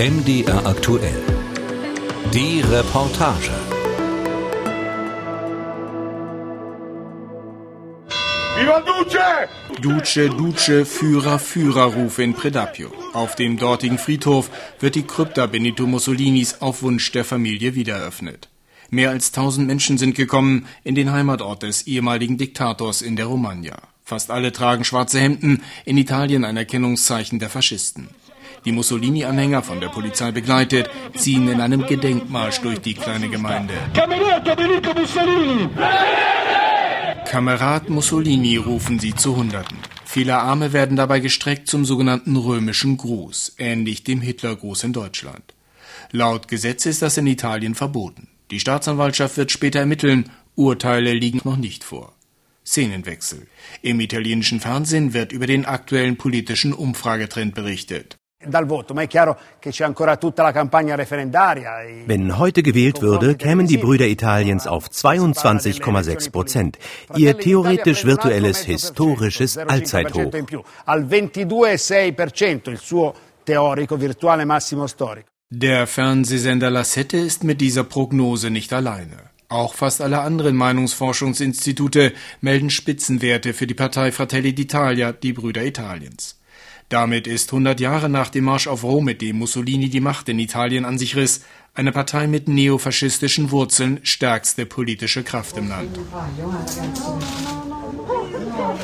MDR aktuell. Die Reportage. Viva Duce! Duce, Duce, Führer, Führerrufe in Predapio. Auf dem dortigen Friedhof wird die Krypta Benito Mussolinis auf Wunsch der Familie wiedereröffnet. Mehr als tausend Menschen sind gekommen in den Heimatort des ehemaligen Diktators in der Romagna. Fast alle tragen schwarze Hemden, in Italien ein Erkennungszeichen der Faschisten. Die Mussolini-Anhänger von der Polizei begleitet, ziehen in einem Gedenkmarsch durch die kleine Gemeinde. Kamerad Mussolini rufen sie zu Hunderten. Viele Arme werden dabei gestreckt zum sogenannten römischen Gruß, ähnlich dem Hitlergruß in Deutschland. Laut Gesetz ist das in Italien verboten. Die Staatsanwaltschaft wird später ermitteln, Urteile liegen noch nicht vor. Szenenwechsel. Im italienischen Fernsehen wird über den aktuellen politischen Umfragetrend berichtet. Wenn heute gewählt würde, kämen die Brüder Italiens auf 22,6 Prozent. Ihr theoretisch virtuelles historisches Allzeithoch. Der Fernsehsender La Sette ist mit dieser Prognose nicht alleine. Auch fast alle anderen Meinungsforschungsinstitute melden Spitzenwerte für die Partei Fratelli d'Italia, die Brüder Italiens. Damit ist 100 Jahre nach dem Marsch auf Rom, mit dem Mussolini die Macht in Italien an sich riss, eine Partei mit neofaschistischen Wurzeln stärkste politische Kraft im Land.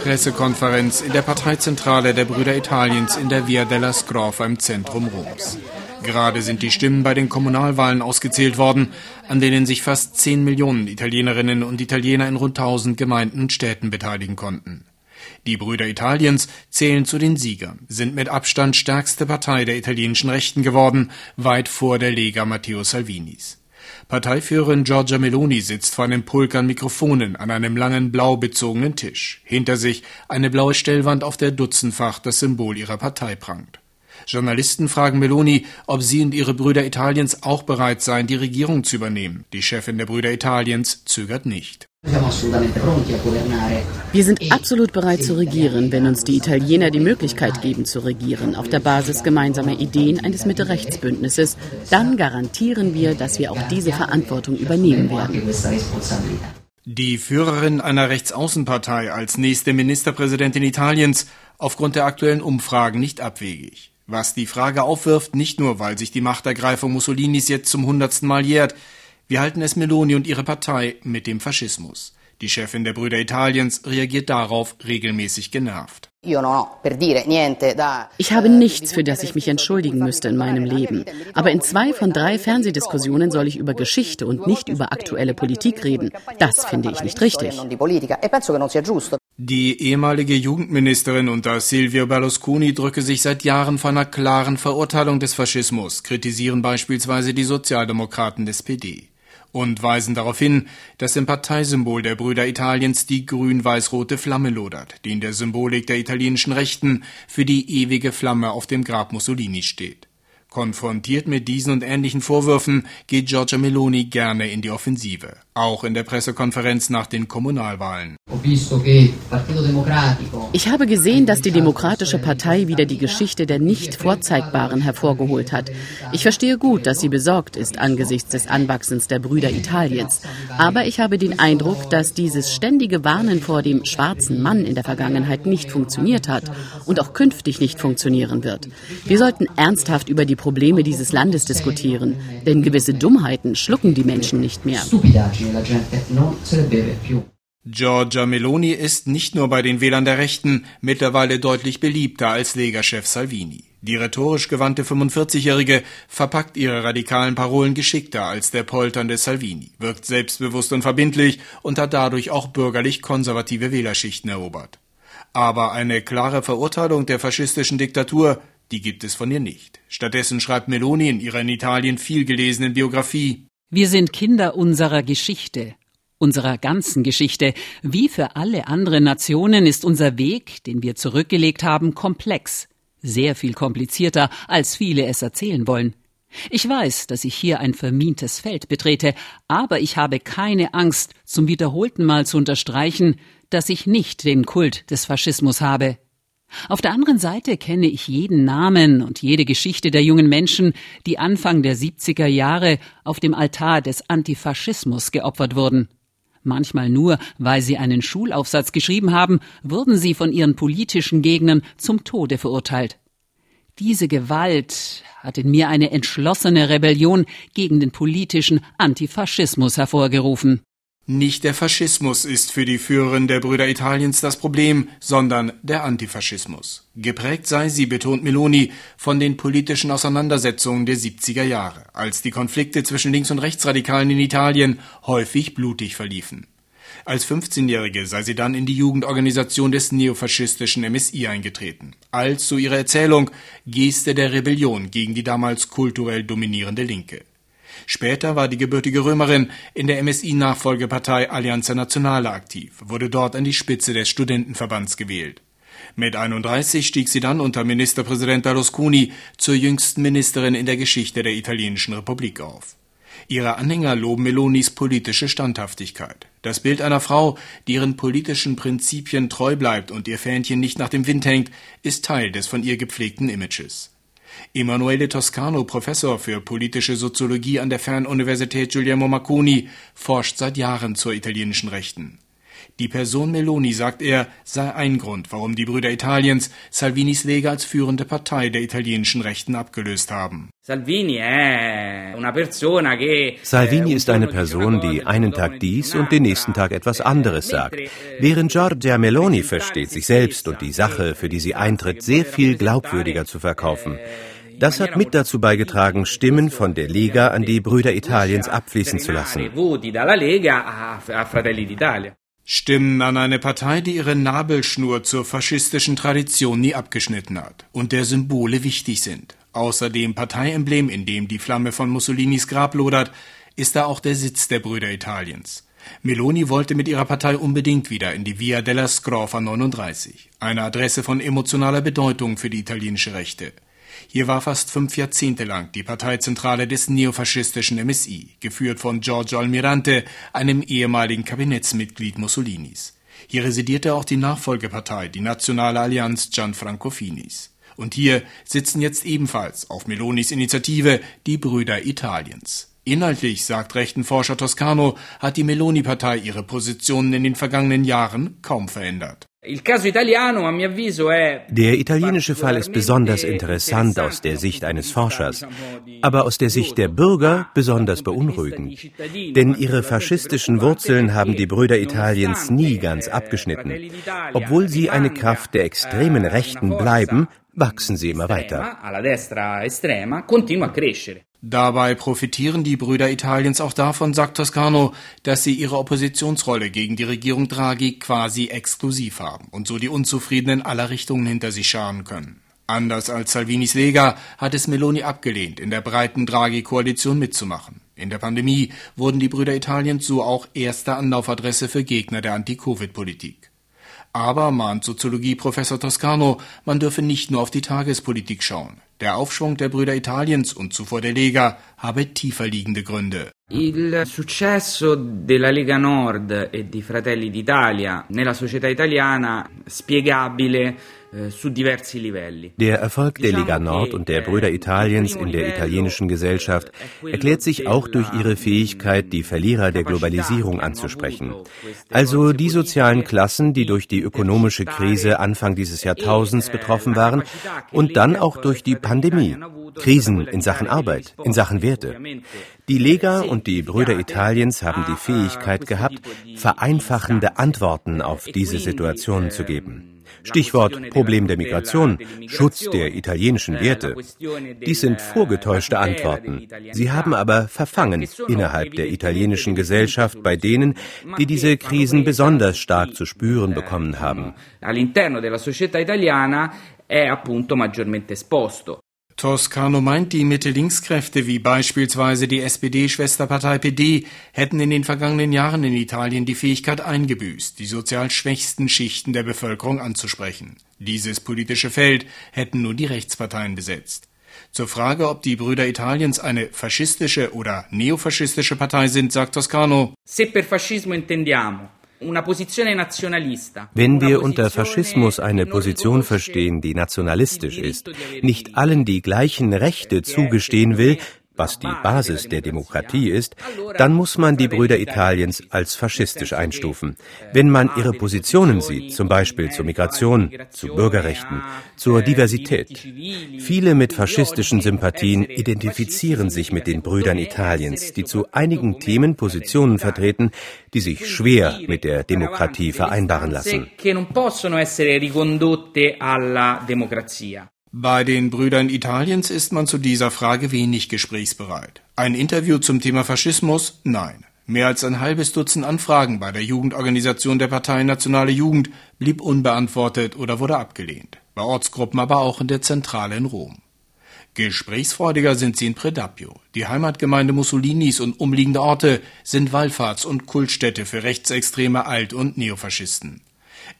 Pressekonferenz in der Parteizentrale der Brüder Italiens in der Via della Scrofa im Zentrum Roms. Gerade sind die Stimmen bei den Kommunalwahlen ausgezählt worden, an denen sich fast 10 Millionen Italienerinnen und Italiener in rund 1000 Gemeinden und Städten beteiligen konnten. Die Brüder Italiens zählen zu den Siegern, sind mit Abstand stärkste Partei der italienischen Rechten geworden, weit vor der Lega Matteo Salvinis. Parteiführerin Giorgia Meloni sitzt vor einem Pulk an Mikrofonen an einem langen blau bezogenen Tisch. Hinter sich eine blaue Stellwand, auf der dutzendfach das Symbol ihrer Partei prangt. Journalisten fragen Meloni, ob sie und ihre Brüder Italiens auch bereit seien, die Regierung zu übernehmen. Die Chefin der Brüder Italiens zögert nicht. Wir sind absolut bereit zu regieren, wenn uns die Italiener die Möglichkeit geben zu regieren, auf der Basis gemeinsamer Ideen eines Mitte-Rechts-Bündnisses. Dann garantieren wir, dass wir auch diese Verantwortung übernehmen werden. Die Führerin einer Rechtsaußenpartei als nächste Ministerpräsidentin Italiens aufgrund der aktuellen Umfragen nicht abwegig. Was die Frage aufwirft, nicht nur, weil sich die Machtergreifung Mussolinis jetzt zum hundertsten Mal jährt, wir halten es Meloni und ihre Partei mit dem Faschismus. Die Chefin der Brüder Italiens reagiert darauf regelmäßig genervt. Ich habe nichts, für das ich mich entschuldigen müsste in meinem Leben. Aber in zwei von drei Fernsehdiskussionen soll ich über Geschichte und nicht über aktuelle Politik reden. Das finde ich nicht richtig. Die ehemalige Jugendministerin unter Silvio Berlusconi drücke sich seit Jahren vor einer klaren Verurteilung des Faschismus, kritisieren beispielsweise die Sozialdemokraten des PD und weisen darauf hin, dass im Parteisymbol der Brüder Italiens die grün-weiß-rote Flamme lodert, die in der Symbolik der italienischen Rechten für die ewige Flamme auf dem Grab Mussolini steht. Konfrontiert mit diesen und ähnlichen Vorwürfen geht Giorgia Meloni gerne in die Offensive, auch in der Pressekonferenz nach den Kommunalwahlen. Ich habe gesehen, dass die Demokratische Partei wieder die Geschichte der Nicht-Vorzeigbaren hervorgeholt hat. Ich verstehe gut, dass sie besorgt ist angesichts des Anwachsens der Brüder Italiens. Aber ich habe den Eindruck, dass dieses ständige Warnen vor dem schwarzen Mann in der Vergangenheit nicht funktioniert hat und auch künftig nicht funktionieren wird. Wir sollten ernsthaft über die Probleme dieses Landes diskutieren, denn gewisse Dummheiten schlucken die Menschen nicht mehr. Giorgia Meloni ist nicht nur bei den Wählern der Rechten mittlerweile deutlich beliebter als Lega-Chef Salvini. Die rhetorisch gewandte 45-Jährige verpackt ihre radikalen Parolen geschickter als der polternde Salvini, wirkt selbstbewusst und verbindlich und hat dadurch auch bürgerlich konservative Wählerschichten erobert. Aber eine klare Verurteilung der faschistischen Diktatur die gibt es von ihr nicht. Stattdessen schreibt Meloni in ihrer in Italien viel gelesenen Biografie Wir sind Kinder unserer Geschichte, unserer ganzen Geschichte. Wie für alle anderen Nationen ist unser Weg, den wir zurückgelegt haben, komplex, sehr viel komplizierter, als viele es erzählen wollen. Ich weiß, dass ich hier ein vermintes Feld betrete, aber ich habe keine Angst, zum wiederholten Mal zu unterstreichen, dass ich nicht den Kult des Faschismus habe. Auf der anderen Seite kenne ich jeden Namen und jede Geschichte der jungen Menschen, die Anfang der 70er Jahre auf dem Altar des Antifaschismus geopfert wurden. Manchmal nur, weil sie einen Schulaufsatz geschrieben haben, wurden sie von ihren politischen Gegnern zum Tode verurteilt. Diese Gewalt hat in mir eine entschlossene Rebellion gegen den politischen Antifaschismus hervorgerufen. Nicht der Faschismus ist für die Führerin der Brüder Italiens das Problem, sondern der Antifaschismus. Geprägt sei sie, betont Meloni, von den politischen Auseinandersetzungen der 70er Jahre, als die Konflikte zwischen Links- und Rechtsradikalen in Italien häufig blutig verliefen. Als 15-Jährige sei sie dann in die Jugendorganisation des neofaschistischen MSI eingetreten, als, so ihre Erzählung, Geste der Rebellion gegen die damals kulturell dominierende Linke. Später war die gebürtige Römerin in der MSI-Nachfolgepartei Allianza Nazionale aktiv, wurde dort an die Spitze des Studentenverbands gewählt. Mit 31 stieg sie dann unter Ministerpräsident Berlusconi zur jüngsten Ministerin in der Geschichte der italienischen Republik auf. Ihre Anhänger loben Melonis politische Standhaftigkeit. Das Bild einer Frau, die ihren politischen Prinzipien treu bleibt und ihr Fähnchen nicht nach dem Wind hängt, ist Teil des von ihr gepflegten Images. Emanuele Toscano, Professor für politische Soziologie an der Fernuniversität Guglielmo Marconi, forscht seit Jahren zur italienischen Rechten. Die Person Meloni, sagt er, sei ein Grund, warum die Brüder Italiens Salvinis Lega als führende Partei der italienischen Rechten abgelöst haben. Salvini ist eine Person, die einen Tag dies und den nächsten Tag etwas anderes sagt, während Giorgia Meloni versteht, sich selbst und die Sache, für die sie eintritt, sehr viel glaubwürdiger zu verkaufen. Das hat mit dazu beigetragen, Stimmen von der Lega an die Brüder Italiens abfließen zu lassen. Stimmen an eine Partei, die ihre Nabelschnur zur faschistischen Tradition nie abgeschnitten hat und der Symbole wichtig sind. Außer dem Parteiemblem, in dem die Flamme von Mussolinis Grab lodert, ist da auch der Sitz der Brüder Italiens. Meloni wollte mit ihrer Partei unbedingt wieder in die Via della Scrofa 39, eine Adresse von emotionaler Bedeutung für die italienische Rechte. Hier war fast fünf Jahrzehnte lang die Parteizentrale des neofaschistischen MSI, geführt von Giorgio Almirante, einem ehemaligen Kabinettsmitglied Mussolinis. Hier residierte auch die Nachfolgepartei, die Nationale Allianz Gianfranco Finis. Und hier sitzen jetzt ebenfalls auf Melonis Initiative die Brüder Italiens. Inhaltlich, sagt Rechtenforscher Toscano, hat die Meloni-Partei ihre Positionen in den vergangenen Jahren kaum verändert. Der italienische Fall ist besonders interessant aus der Sicht eines Forschers, aber aus der Sicht der Bürger besonders beunruhigend. Denn ihre faschistischen Wurzeln haben die Brüder Italiens nie ganz abgeschnitten. Obwohl sie eine Kraft der extremen Rechten bleiben, wachsen sie immer weiter. Dabei profitieren die Brüder Italiens auch davon, sagt Toscano, dass sie ihre Oppositionsrolle gegen die Regierung Draghi quasi exklusiv haben und so die Unzufriedenen aller Richtungen hinter sich scharen können. Anders als Salvinis Lega hat es Meloni abgelehnt, in der breiten Draghi-Koalition mitzumachen. In der Pandemie wurden die Brüder Italiens so auch erste Anlaufadresse für Gegner der Anti-Covid-Politik. Aber, mahnt Soziologie-Professor Toscano, man dürfe nicht nur auf die Tagespolitik schauen. Der Aufschwung der Brüder Italiens und zuvor der Lega habe tiefer liegende Gründe. Il successo della Lega Nord e di Fratelli d'Italia nella società italiana spiegabile der Erfolg der Lega Nord und der Brüder Italiens in der italienischen Gesellschaft erklärt sich auch durch ihre Fähigkeit, die Verlierer der Globalisierung anzusprechen. Also die sozialen Klassen, die durch die ökonomische Krise Anfang dieses Jahrtausends betroffen waren und dann auch durch die Pandemie. Krisen in Sachen Arbeit, in Sachen Werte. Die Lega und die Brüder Italiens haben die Fähigkeit gehabt, vereinfachende Antworten auf diese Situationen zu geben. Stichwort Problem der Migration, Schutz der italienischen Werte. Dies sind vorgetäuschte Antworten. Sie haben aber verfangen innerhalb der italienischen Gesellschaft bei denen, die diese Krisen besonders stark zu spüren bekommen haben. All'interno della società italiana è appunto maggiormente esposto. Toscano meint, die Mitte-Links-Kräfte wie beispielsweise die SPD-Schwesterpartei PD hätten in den vergangenen Jahren in Italien die Fähigkeit eingebüßt, die sozial schwächsten Schichten der Bevölkerung anzusprechen. Dieses politische Feld hätten nur die Rechtsparteien besetzt. Zur Frage, ob die Brüder Italiens eine faschistische oder neofaschistische Partei sind, sagt Toscano. Se per fascismo intendiamo Wenn wir unter Faschismus eine Position verstehen, die nationalistisch ist, nicht allen die gleichen Rechte zugestehen will, was die Basis der Demokratie ist, dann muss man die Brüder Italiens als faschistisch einstufen. Wenn man ihre Positionen sieht, zum Beispiel zur Migration, zu Bürgerrechten, zur Diversität. Viele mit faschistischen Sympathien identifizieren sich mit den Brüdern Italiens, die zu einigen Themen Positionen vertreten, die sich schwer mit der Demokratie vereinbaren lassen. Bei den Brüdern Italiens ist man zu dieser Frage wenig gesprächsbereit. Ein Interview zum Thema Faschismus? Nein. Mehr als ein halbes Dutzend Anfragen bei der Jugendorganisation der Partei Nationale Jugend blieb unbeantwortet oder wurde abgelehnt. Bei Ortsgruppen aber auch in der Zentrale in Rom. Gesprächsfreudiger sind sie in Predapio. Die Heimatgemeinde Mussolinis und umliegende Orte sind Wallfahrts- und Kultstätte für rechtsextreme Alt- und Neofaschisten.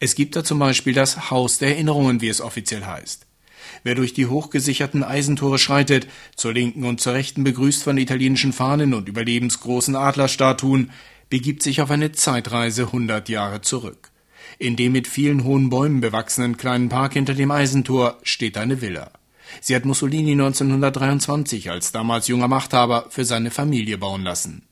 Es gibt da zum Beispiel das Haus der Erinnerungen, wie es offiziell heißt. Wer durch die hochgesicherten Eisentore schreitet, zur linken und zur rechten begrüßt von italienischen Fahnen und überlebensgroßen Adlerstatuen, begibt sich auf eine Zeitreise hundert Jahre zurück. In dem mit vielen hohen Bäumen bewachsenen kleinen Park hinter dem Eisentor steht eine Villa. Sie hat Mussolini 1923 als damals junger Machthaber für seine Familie bauen lassen.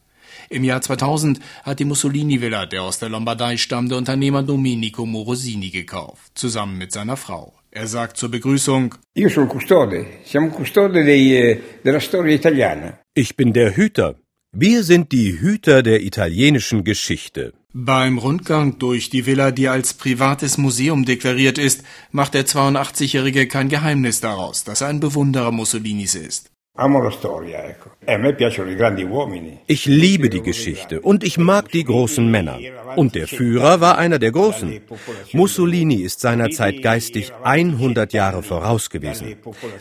Im Jahr 2000 hat die Mussolini-Villa der aus der Lombardei stammende Unternehmer Domenico Morosini gekauft, zusammen mit seiner Frau. Er sagt zur Begrüßung: Io sono custode, siamo custode dei, eh, della storia italiana. Ich bin der Hüter. Wir sind die Hüter der italienischen Geschichte. Beim Rundgang durch die Villa, die als privates Museum deklariert ist, macht der 82-Jährige kein Geheimnis daraus, dass er ein Bewunderer Mussolinis ist. Ich liebe die Geschichte und ich mag die großen Männer. Und der Führer war einer der Großen. Mussolini ist seinerzeit geistig 100 Jahre voraus gewesen.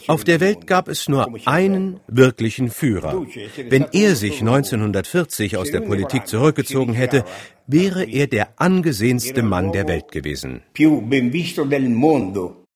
Auf der Welt gab es nur einen wirklichen Führer. Wenn er sich 1940 aus der Politik zurückgezogen hätte, wäre er der angesehenste Mann der Welt gewesen.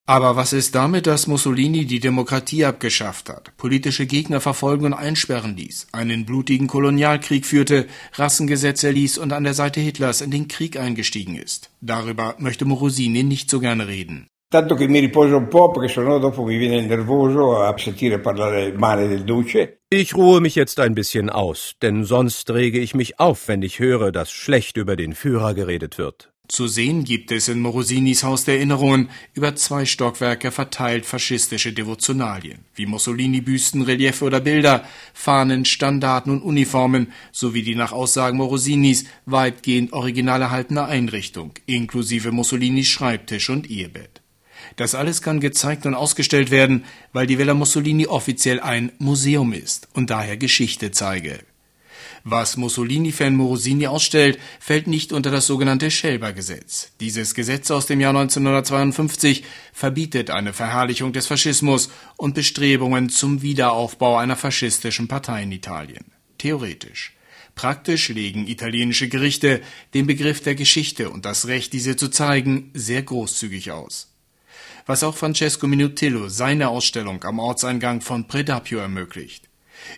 Aber was ist damit, dass Mussolini die Demokratie abgeschafft hat, politische Gegner verfolgen und einsperren ließ, einen blutigen Kolonialkrieg führte, Rassengesetze erließ und an der Seite Hitlers in den Krieg eingestiegen ist? Darüber möchte Morosini nicht so gerne reden. Tanto che mi riposo un po' perché sennò dopo mi viene nervoso a sentire parlare male del Duce. Ich ruhe mich jetzt ein bisschen aus, denn sonst rege ich mich auf, wenn ich höre, dass schlecht über den Führer geredet wird. Zu sehen gibt es in Morosinis Haus der Erinnerungen über zwei Stockwerke verteilt faschistische Devotionalien, wie Mussolini-Büsten, Reliefe oder Bilder, Fahnen, Standarten und Uniformen, sowie die nach Aussagen Morosinis weitgehend original erhaltene Einrichtung, inklusive Mussolinis Schreibtisch und Ehebett. Das alles kann gezeigt und ausgestellt werden, weil die Villa Mussolini offiziell ein Museum ist und daher Geschichte zeige. Was Mussolini-Fan Morosini ausstellt, fällt nicht unter das sogenannte Schelber-Gesetz. Dieses Gesetz aus dem Jahr 1952 verbietet eine Verherrlichung des Faschismus und Bestrebungen zum Wiederaufbau einer faschistischen Partei in Italien. Theoretisch. Praktisch legen italienische Gerichte den Begriff der Geschichte und das Recht, diese zu zeigen, sehr großzügig aus. Was auch Francesco Minutillo seine Ausstellung am Ortseingang von Predapio ermöglicht.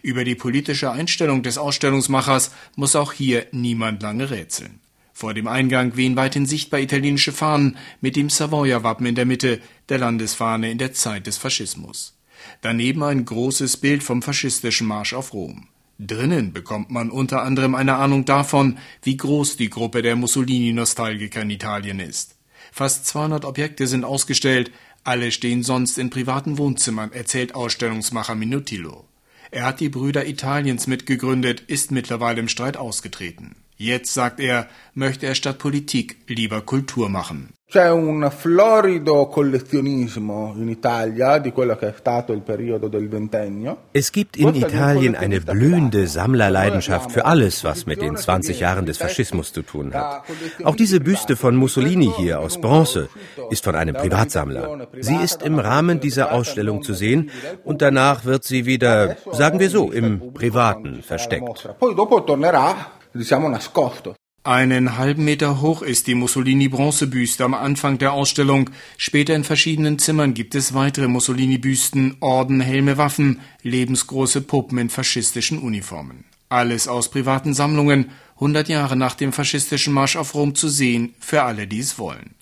Über die politische Einstellung des Ausstellungsmachers muss auch hier niemand lange rätseln. Vor dem Eingang wehen weithin sichtbar italienische Fahnen mit dem Savoyer-Wappen in der Mitte, der Landesfahne in der Zeit des Faschismus. Daneben ein großes Bild vom faschistischen Marsch auf Rom. Drinnen bekommt man unter anderem eine Ahnung davon, wie groß die Gruppe der Mussolini-Nostalgiker in Italien ist. Fast 200 Objekte sind ausgestellt, alle stehen sonst in privaten Wohnzimmern, erzählt Ausstellungsmacher Minutillo. Er hat die Brüder Italiens mitgegründet, ist mittlerweile im Streit ausgetreten. Jetzt, sagt er, möchte er statt Politik lieber Kultur machen. C'è un florido collezionismo in Italia di quello che è stato il periodo del ventennio. Es gibt in Italien eine blühende Sammlerleidenschaft für alles, was mit den 20 Jahren des Faschismus zu tun hat. Auch diese Büste von Mussolini hier aus Bronze ist von einem Privatsammler. Sie ist im Rahmen dieser Ausstellung zu sehen und danach wird sie wieder, sagen wir so, im Privaten versteckt. Poi dopo tornerà, diciamo, nascosto. Einen halben Meter hoch ist die Mussolini-Bronzebüste am Anfang der Ausstellung. Später in verschiedenen Zimmern gibt es weitere Mussolini-Büsten, Orden, Helme, Waffen, lebensgroße Puppen in faschistischen Uniformen. Alles aus privaten Sammlungen, 100 Jahre nach dem faschistischen Marsch auf Rom zu sehen, für alle, die es wollen.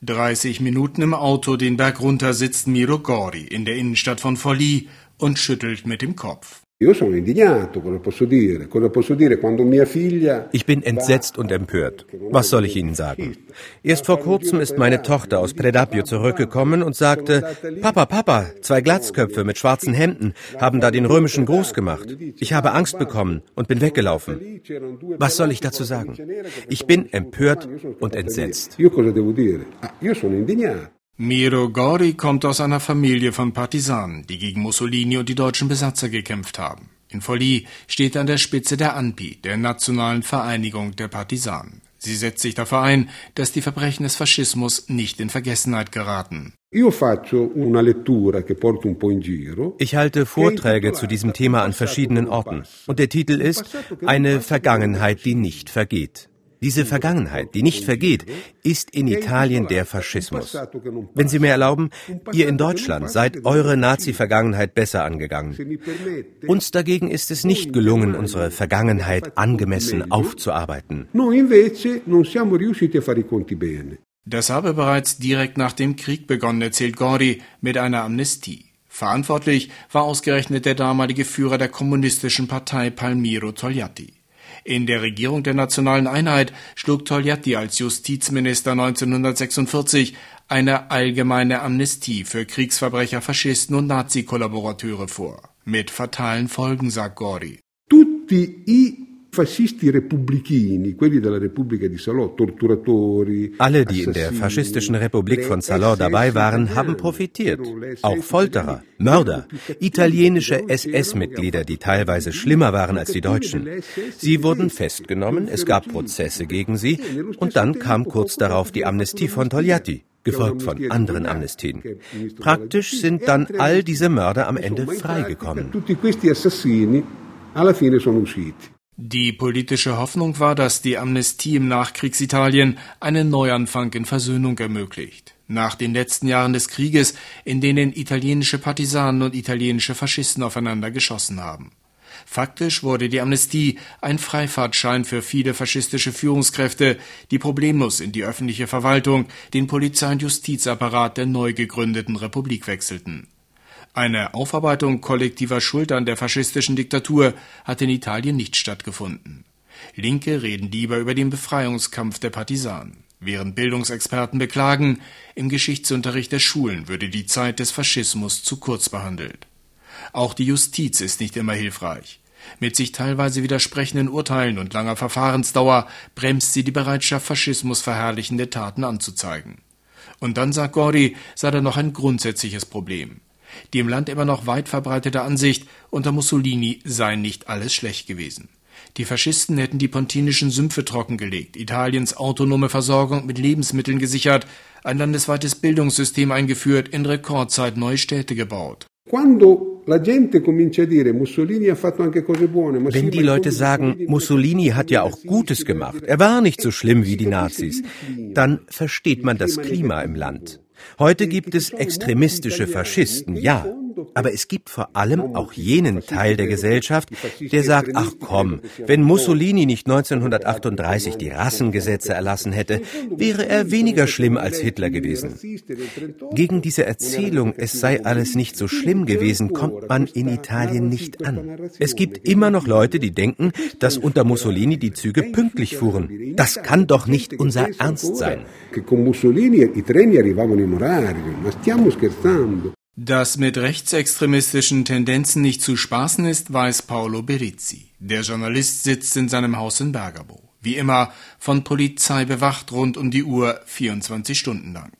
30 Minuten im Auto den Berg runter sitzt Miro Gori in der Innenstadt von Forlì und schüttelt mit dem Kopf. Ich bin entsetzt und empört. Was soll ich Ihnen sagen? Erst vor kurzem ist meine Tochter aus Predapio zurückgekommen und sagte, Papa, Papa, zwei Glatzköpfe mit schwarzen Hemden haben da den römischen Gruß gemacht. Ich habe Angst bekommen und bin weggelaufen. Was soll ich dazu sagen? Ich bin empört und entsetzt. Miro Gori kommt aus einer Familie von Partisanen, die gegen Mussolini und die deutschen Besatzer gekämpft haben. In Forlì steht er an der Spitze der ANPI, der Nationalen Vereinigung der Partisanen. Sie setzt sich dafür ein, dass die Verbrechen des Faschismus nicht in Vergessenheit geraten. Ich halte Vorträge zu diesem Thema an verschiedenen Orten. Und der Titel ist Eine Vergangenheit, die nicht vergeht. Diese Vergangenheit, die nicht vergeht, ist in Italien der Faschismus. Wenn Sie mir erlauben, ihr in Deutschland seid eure Nazi-Vergangenheit besser angegangen. Uns dagegen ist es nicht gelungen, unsere Vergangenheit angemessen aufzuarbeiten. Das habe bereits direkt nach dem Krieg begonnen, erzählt Gordi, mit einer Amnestie. Verantwortlich war ausgerechnet der damalige Führer der kommunistischen Partei Palmiro Togliatti. In der Regierung der Nationalen Einheit schlug Togliatti als Justizminister 1946 eine allgemeine Amnestie für Kriegsverbrecher, Faschisten und Nazi-Kollaborateure vor. Mit fatalen Folgen, sagt Gori. Alle, die in der faschistischen Republik von Salò dabei waren, haben profitiert. Auch Folterer, Mörder, italienische SS-Mitglieder, die teilweise schlimmer waren als die Deutschen. Sie wurden festgenommen, es gab Prozesse gegen sie und dann kam kurz darauf die Amnestie von Togliatti gefolgt von anderen Amnestien. Praktisch sind dann all diese Mörder am Ende freigekommen. Die politische Hoffnung war, dass die Amnestie im Nachkriegsitalien einen Neuanfang in Versöhnung ermöglicht. Nach den letzten Jahren des Krieges, in denen italienische Partisanen und italienische Faschisten aufeinander geschossen haben. Faktisch wurde die Amnestie ein Freifahrtschein für viele faschistische Führungskräfte, die problemlos in die öffentliche Verwaltung, den Polizei- und Justizapparat der neu gegründeten Republik wechselten. Eine Aufarbeitung kollektiver Schuld an der faschistischen Diktatur hat in Italien nicht stattgefunden. Linke reden lieber über den Befreiungskampf der Partisanen, während Bildungsexperten beklagen, im Geschichtsunterricht der Schulen würde die Zeit des Faschismus zu kurz behandelt. Auch die Justiz ist nicht immer hilfreich. Mit sich teilweise widersprechenden Urteilen und langer Verfahrensdauer bremst sie die Bereitschaft, faschismusverherrlichende Taten anzuzeigen. Und dann, sagt Gordi, sei da noch ein grundsätzliches Problem. Die im Land immer noch weit verbreitete Ansicht, unter Mussolini sei nicht alles schlecht gewesen. Die Faschisten hätten die pontinischen Sümpfe trockengelegt, Italiens autonome Versorgung mit Lebensmitteln gesichert, ein landesweites Bildungssystem eingeführt, in Rekordzeit neue Städte gebaut. Wenn die Leute sagen, Mussolini hat ja auch Gutes gemacht, er war nicht so schlimm wie die Nazis, dann versteht man das Klima im Land. Heute gibt es extremistische Faschisten, ja, aber es gibt vor allem auch jenen Teil der Gesellschaft, der sagt, ach komm, wenn Mussolini nicht 1938 die Rassengesetze erlassen hätte, wäre er weniger schlimm als Hitler gewesen. Gegen diese Erzählung, es sei alles nicht so schlimm gewesen, kommt man in Italien nicht an. Es gibt immer noch Leute, die denken, dass unter Mussolini die Züge pünktlich fuhren. Das kann doch nicht unser Ernst sein. Dass mit rechtsextremistischen Tendenzen nicht zu spaßen ist, weiß Paolo Berizzi. Der Journalist sitzt in seinem Haus in Bergamo. Wie immer von Polizei bewacht rund um die Uhr 24 Stunden lang.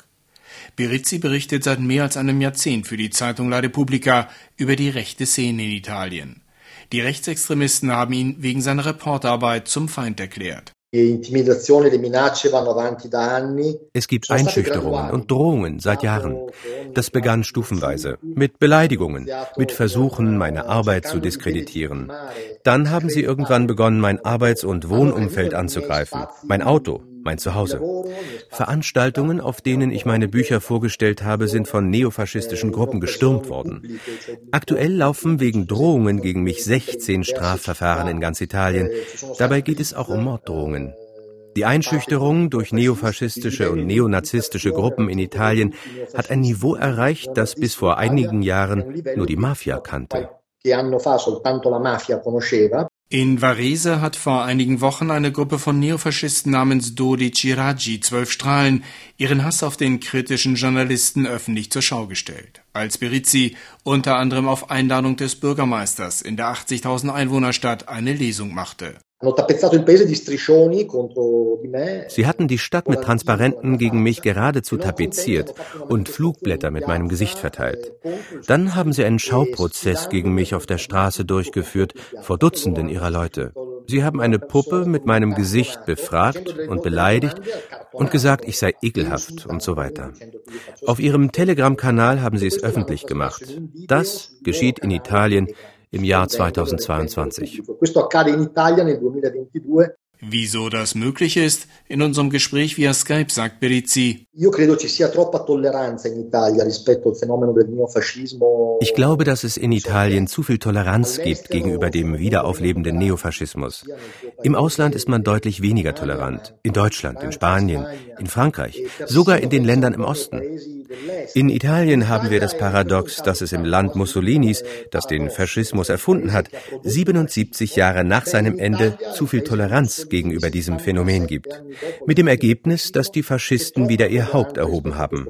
Berizzi berichtet seit mehr als einem Jahrzehnt für die Zeitung La Repubblica über die rechte Szene in Italien. Die Rechtsextremisten haben ihn wegen seiner Reporterarbeit zum Feind erklärt. Es gibt Einschüchterungen und Drohungen seit Jahren. Das begann stufenweise mit Beleidigungen, mit Versuchen, meine Arbeit zu diskreditieren. Dann haben sie irgendwann begonnen, mein Arbeits- und Wohnumfeld anzugreifen, mein Auto, mein Zuhause. Veranstaltungen, auf denen ich meine Bücher vorgestellt habe, sind von neofaschistischen Gruppen gestürmt worden. Aktuell laufen wegen Drohungen gegen mich 16 Strafverfahren in ganz Italien. Dabei geht es auch um Morddrohungen. Die Einschüchterung durch neofaschistische und neonazistische Gruppen in Italien hat ein Niveau erreicht, das bis vor einigen Jahren nur die Mafia kannte. In Varese hat vor einigen Wochen eine Gruppe von Neofaschisten namens Dodi Ciraggi, zwölf Strahlen, ihren Hass auf den kritischen Journalisten öffentlich zur Schau gestellt. Als Berizzi unter anderem auf Einladung des Bürgermeisters in der 80.000 Einwohnerstadt eine Lesung machte. Sie hatten die Stadt mit Transparenten gegen mich geradezu tapeziert und Flugblätter mit meinem Gesicht verteilt. Dann haben sie einen Schauprozess gegen mich auf der Straße durchgeführt, vor Dutzenden ihrer Leute. Sie haben eine Puppe mit meinem Gesicht befragt und beleidigt und gesagt, ich sei ekelhaft und so weiter. Auf ihrem Telegram-Kanal haben sie es öffentlich gemacht. Das geschieht in Italien im Jahr 2022. Wieso das möglich ist? In unserem Gespräch via Skype sagt Berizzi. Ich glaube, dass es in Italien zu viel Toleranz gibt gegenüber dem wiederauflebenden Neofaschismus. Im Ausland ist man deutlich weniger tolerant. In Deutschland, in Spanien, in Frankreich, sogar in den Ländern im Osten. In Italien haben wir das Paradox, dass es im Land Mussolinis, das den Faschismus erfunden hat, 77 Jahre nach seinem Ende zu viel Toleranz gegenüber diesem Phänomen gibt. Mit dem Ergebnis, dass die Faschisten wieder ihr Haupt erhoben haben.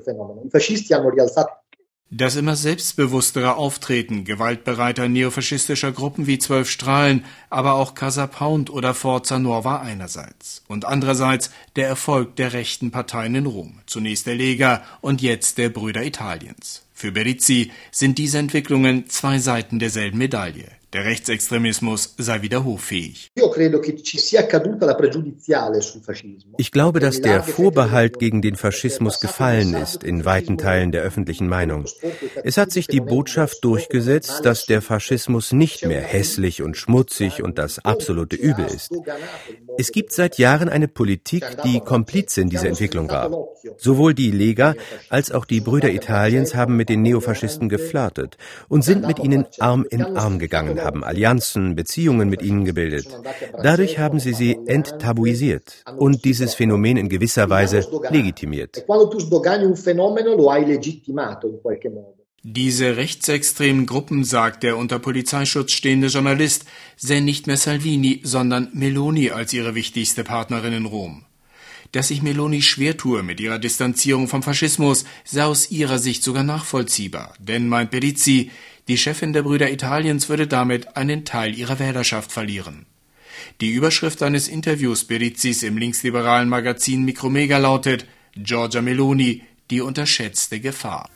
Das immer selbstbewusstere Auftreten gewaltbereiter neofaschistischer Gruppen wie Zwölf Strahlen, aber auch Casa Pound oder Forza Nuova einerseits und andererseits der Erfolg der rechten Parteien in Rom, zunächst der Lega und jetzt der Brüder Italiens. Für Berizzi sind diese Entwicklungen zwei Seiten derselben Medaille. Der Rechtsextremismus sei wieder hoffähig. Ich glaube, dass der Vorbehalt gegen den Faschismus gefallen ist in weiten Teilen der öffentlichen Meinung. Es hat sich die Botschaft durchgesetzt, dass der Faschismus nicht mehr hässlich und schmutzig und das absolute Übel ist. Es gibt seit Jahren eine Politik, die Komplizin dieser Entwicklung war. Sowohl die Lega als auch die Brüder Italiens haben mit den Neofaschisten geflirtet und sind mit ihnen Arm in Arm gegangen haben Allianzen, Beziehungen mit ihnen gebildet. Dadurch haben sie sie enttabuisiert und dieses Phänomen in gewisser Weise legitimiert. Diese rechtsextremen Gruppen, sagt der unter Polizeischutz stehende Journalist, sehen nicht mehr Salvini, sondern Meloni als ihre wichtigste Partnerin in Rom. Dass sich Meloni schwer tue mit ihrer Distanzierung vom Faschismus, sei aus ihrer Sicht sogar nachvollziehbar. Denn, meint Berizzi, die Chefin der Brüder Italiens würde damit einen Teil ihrer Wählerschaft verlieren. Die Überschrift eines Interviews Berizzis im linksliberalen Magazin Micromega lautet Giorgia Meloni, die unterschätzte Gefahr.